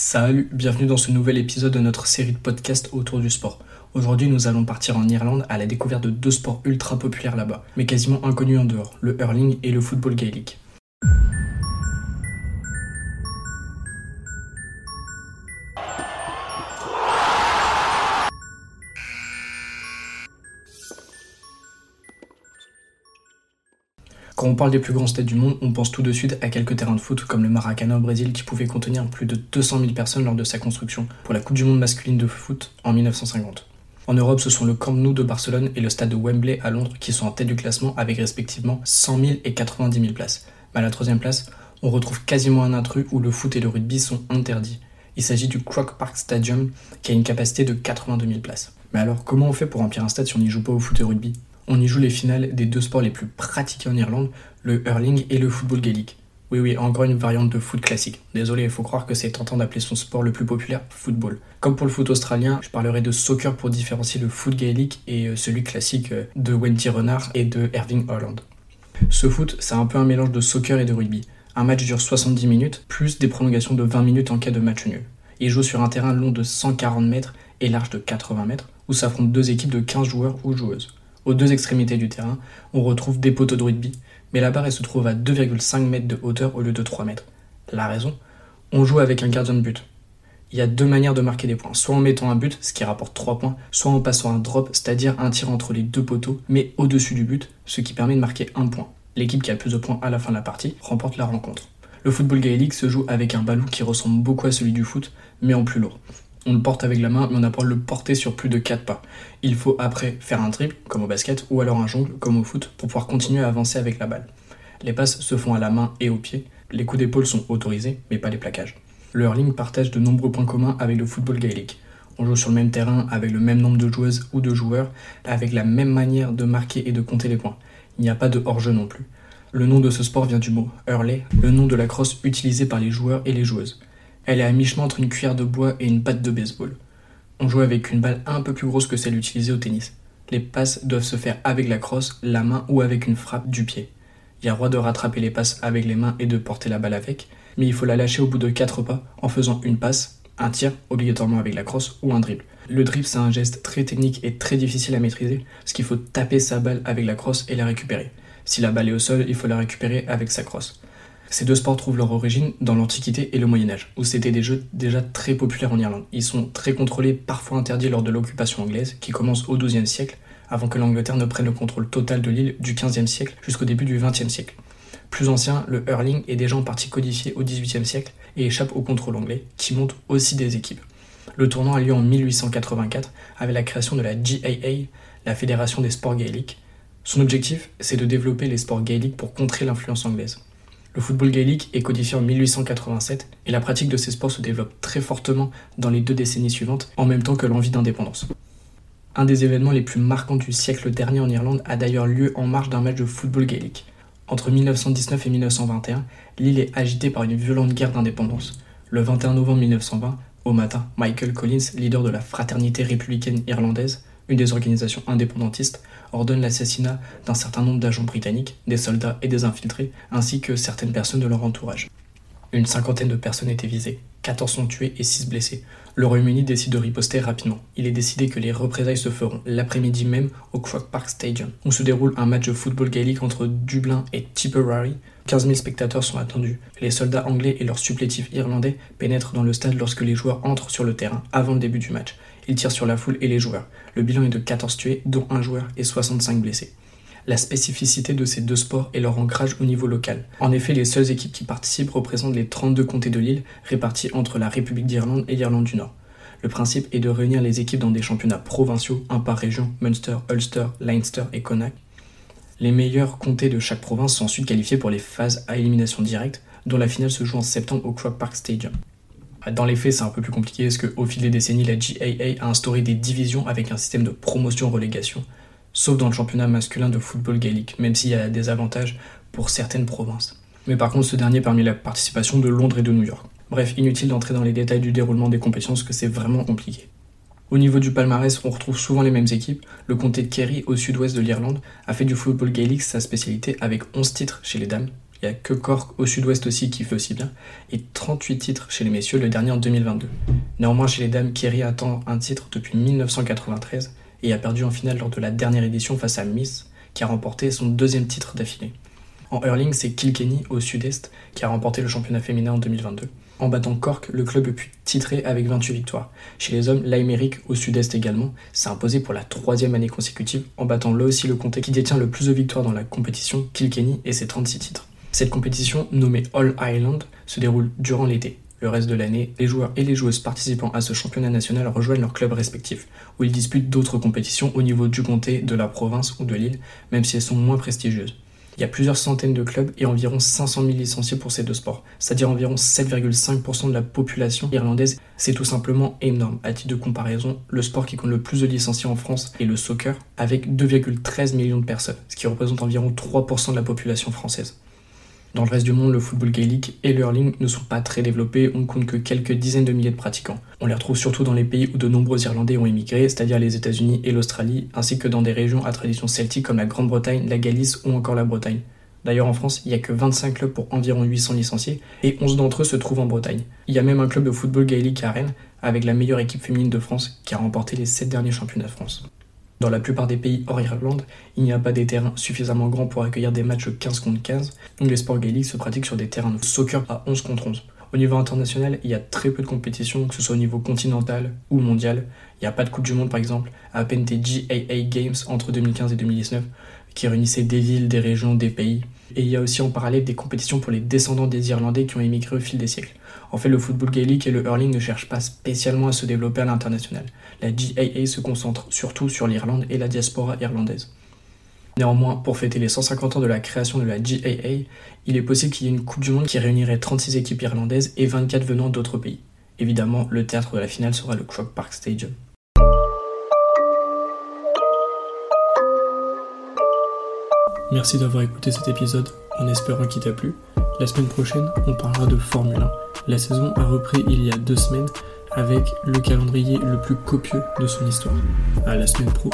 Salut, bienvenue dans ce nouvel épisode de notre série de podcasts autour du sport. Aujourd'hui, nous allons partir en Irlande à la découverte de deux sports ultra populaires là-bas, mais quasiment inconnus en dehors, le hurling et le football gaélique. Quand on parle des plus grands stades du monde, on pense tout de suite à quelques terrains de foot comme le Maracana au Brésil qui pouvait contenir plus de 200 000 personnes lors de sa construction pour la Coupe du Monde masculine de foot en 1950. En Europe, ce sont le Camp Nou de Barcelone et le stade de Wembley à Londres qui sont en tête du classement avec respectivement 100 000 et 90 000 places. Mais à la troisième place, on retrouve quasiment un intrus où le foot et le rugby sont interdits. Il s'agit du Croke Park Stadium qui a une capacité de 82 000 places. Mais alors, comment on fait pour remplir un stade si on n'y joue pas au foot et au rugby? On y joue les finales des deux sports les plus pratiqués en Irlande, le hurling et le football gaélique. Oui, oui, encore une variante de foot classique. Désolé, il faut croire que c'est tentant d'appeler son sport le plus populaire football. Comme pour le foot australien, je parlerai de soccer pour différencier le foot gaélique et euh, celui classique euh, de Wendy Renard et de Erving Holland. Ce foot, c'est un peu un mélange de soccer et de rugby. Un match dure 70 minutes, plus des prolongations de 20 minutes en cas de match nul. Il joue sur un terrain long de 140 mètres et large de 80 mètres, où s'affrontent deux équipes de 15 joueurs ou joueuses. Aux deux extrémités du terrain, on retrouve des poteaux de rugby, mais la barre se trouve à 2,5 mètres de hauteur au lieu de 3 mètres. La raison On joue avec un gardien de but. Il y a deux manières de marquer des points, soit en mettant un but, ce qui rapporte 3 points, soit en passant un drop, c'est-à-dire un tir entre les deux poteaux, mais au-dessus du but, ce qui permet de marquer un point. L'équipe qui a le plus de points à la fin de la partie remporte la rencontre. Le football gaélique se joue avec un ballon qui ressemble beaucoup à celui du foot, mais en plus lourd. On le porte avec la main, mais on n'a pas le porter sur plus de 4 pas. Il faut après faire un triple, comme au basket, ou alors un jongle, comme au foot, pour pouvoir continuer à avancer avec la balle. Les passes se font à la main et au pied. Les coups d'épaule sont autorisés, mais pas les plaquages. Le hurling partage de nombreux points communs avec le football gaélique. On joue sur le même terrain avec le même nombre de joueuses ou de joueurs, avec la même manière de marquer et de compter les points. Il n'y a pas de hors-jeu non plus. Le nom de ce sport vient du mot hurley, le nom de la crosse utilisée par les joueurs et les joueuses. Elle est à mi-chemin entre une cuillère de bois et une patte de baseball. On joue avec une balle un peu plus grosse que celle utilisée au tennis. Les passes doivent se faire avec la crosse, la main ou avec une frappe du pied. Il y a droit de rattraper les passes avec les mains et de porter la balle avec, mais il faut la lâcher au bout de 4 pas en faisant une passe, un tir, obligatoirement avec la crosse, ou un dribble. Le dribble, c'est un geste très technique et très difficile à maîtriser, parce qu'il faut taper sa balle avec la crosse et la récupérer. Si la balle est au sol, il faut la récupérer avec sa crosse. Ces deux sports trouvent leur origine dans l'Antiquité et le Moyen Âge, où c'était des jeux déjà très populaires en Irlande. Ils sont très contrôlés, parfois interdits lors de l'occupation anglaise, qui commence au XIIe siècle, avant que l'Angleterre ne prenne le contrôle total de l'île du XVe siècle jusqu'au début du XXe siècle. Plus ancien, le hurling est déjà en partie codifié au XVIIIe siècle et échappe au contrôle anglais, qui monte aussi des équipes. Le tournoi a lieu en 1884 avec la création de la GAA, la Fédération des sports gaéliques. Son objectif, c'est de développer les sports gaéliques pour contrer l'influence anglaise. Le football gaélique est codifié en 1887 et la pratique de ces sports se développe très fortement dans les deux décennies suivantes, en même temps que l'envie d'indépendance. Un des événements les plus marquants du siècle dernier en Irlande a d'ailleurs lieu en marge d'un match de football gaélique. Entre 1919 et 1921, l'île est agitée par une violente guerre d'indépendance. Le 21 novembre 1920, au matin, Michael Collins, leader de la Fraternité républicaine irlandaise, une des organisations indépendantistes, ordonne l'assassinat d'un certain nombre d'agents britanniques, des soldats et des infiltrés, ainsi que certaines personnes de leur entourage. Une cinquantaine de personnes étaient visées, 14 sont tués et 6 blessés. Le Royaume-Uni décide de riposter rapidement. Il est décidé que les représailles se feront l'après-midi même au Croke Park Stadium, où se déroule un match de football gaélique entre Dublin et Tipperary. 15 000 spectateurs sont attendus. Les soldats anglais et leurs supplétifs irlandais pénètrent dans le stade lorsque les joueurs entrent sur le terrain avant le début du match. Ils tirent sur la foule et les joueurs. Le bilan est de 14 tués, dont un joueur et 65 blessés. La spécificité de ces deux sports est leur ancrage au niveau local. En effet, les seules équipes qui participent représentent les 32 comtés de l'île, répartis entre la République d'Irlande et l'Irlande du Nord. Le principe est de réunir les équipes dans des championnats provinciaux, un par région, Munster, Ulster, Leinster et Connacht. Les meilleurs comtés de chaque province sont ensuite qualifiés pour les phases à élimination directe, dont la finale se joue en septembre au Croke Park Stadium. Dans les faits, c'est un peu plus compliqué parce qu'au fil des décennies, la GAA a instauré des divisions avec un système de promotion-relégation, sauf dans le championnat masculin de football gaélique, même s'il y a des avantages pour certaines provinces. Mais par contre, ce dernier parmi la participation de Londres et de New York. Bref, inutile d'entrer dans les détails du déroulement des compétitions parce que c'est vraiment compliqué. Au niveau du palmarès, on retrouve souvent les mêmes équipes. Le comté de Kerry, au sud-ouest de l'Irlande, a fait du football gaélique sa spécialité avec 11 titres chez les dames, Il n'y a que Cork au sud-ouest aussi qui fait aussi bien, et 38 titres chez les messieurs, le dernier en 2022. Néanmoins, chez les dames, Kerry attend un titre depuis 1993 et a perdu en finale lors de la dernière édition face à Miss, qui a remporté son deuxième titre d'affilée. En hurling, c'est Kilkenny au sud-est qui a remporté le championnat féminin en 2022. En battant Cork, le club est pu titrer avec 28 victoires. Chez les hommes, l'Aymeric au sud-est également s'est imposé pour la troisième année consécutive en battant là aussi le comté qui détient le plus de victoires dans la compétition, Kilkenny, et ses 36 titres. Cette compétition, nommée All Ireland, se déroule durant l'été. Le reste de l'année, les joueurs et les joueuses participant à ce championnat national rejoignent leurs clubs respectifs, où ils disputent d'autres compétitions au niveau du comté, de la province ou de l'île, même si elles sont moins prestigieuses. Il y a plusieurs centaines de clubs et environ 500 000 licenciés pour ces deux sports, c'est-à-dire environ 7,5% de la population irlandaise. C'est tout simplement énorme. À titre de comparaison, le sport qui compte le plus de licenciés en France est le soccer, avec 2,13 millions de personnes, ce qui représente environ 3% de la population française. Dans le reste du monde, le football gaélique et le ne sont pas très développés, on ne compte que quelques dizaines de milliers de pratiquants. On les retrouve surtout dans les pays où de nombreux Irlandais ont émigré, c'est-à-dire les États-Unis et l'Australie, ainsi que dans des régions à tradition celtique comme la Grande-Bretagne, la Galice ou encore la Bretagne. D'ailleurs, en France, il n'y a que 25 clubs pour environ 800 licenciés, et 11 d'entre eux se trouvent en Bretagne. Il y a même un club de football gaélique à Rennes, avec la meilleure équipe féminine de France, qui a remporté les 7 derniers championnats de France. Dans la plupart des pays hors Irlande, il n'y a pas des terrains suffisamment grands pour accueillir des matchs 15 contre 15, donc les sports gaéliques se pratiquent sur des terrains de soccer à 11 contre 11. Au niveau international, il y a très peu de compétitions, que ce soit au niveau continental ou mondial. Il n'y a pas de Coupe du Monde par exemple, à peine des GAA Games entre 2015 et 2019, qui réunissaient des villes, des régions, des pays. Et il y a aussi en parallèle des compétitions pour les descendants des Irlandais qui ont émigré au fil des siècles. En fait, le football gaélique et le hurling ne cherchent pas spécialement à se développer à l'international. La GAA se concentre surtout sur l'Irlande et la diaspora irlandaise. Néanmoins, pour fêter les 150 ans de la création de la GAA, il est possible qu'il y ait une Coupe du Monde qui réunirait 36 équipes irlandaises et 24 venant d'autres pays. Évidemment, le théâtre de la finale sera le Croke Park Stadium. Merci d'avoir écouté cet épisode en espérant qu'il t'a plu. La semaine prochaine, on parlera de Formule 1. La saison a repris il y a deux semaines avec le calendrier le plus copieux de son histoire. À la semaine pro.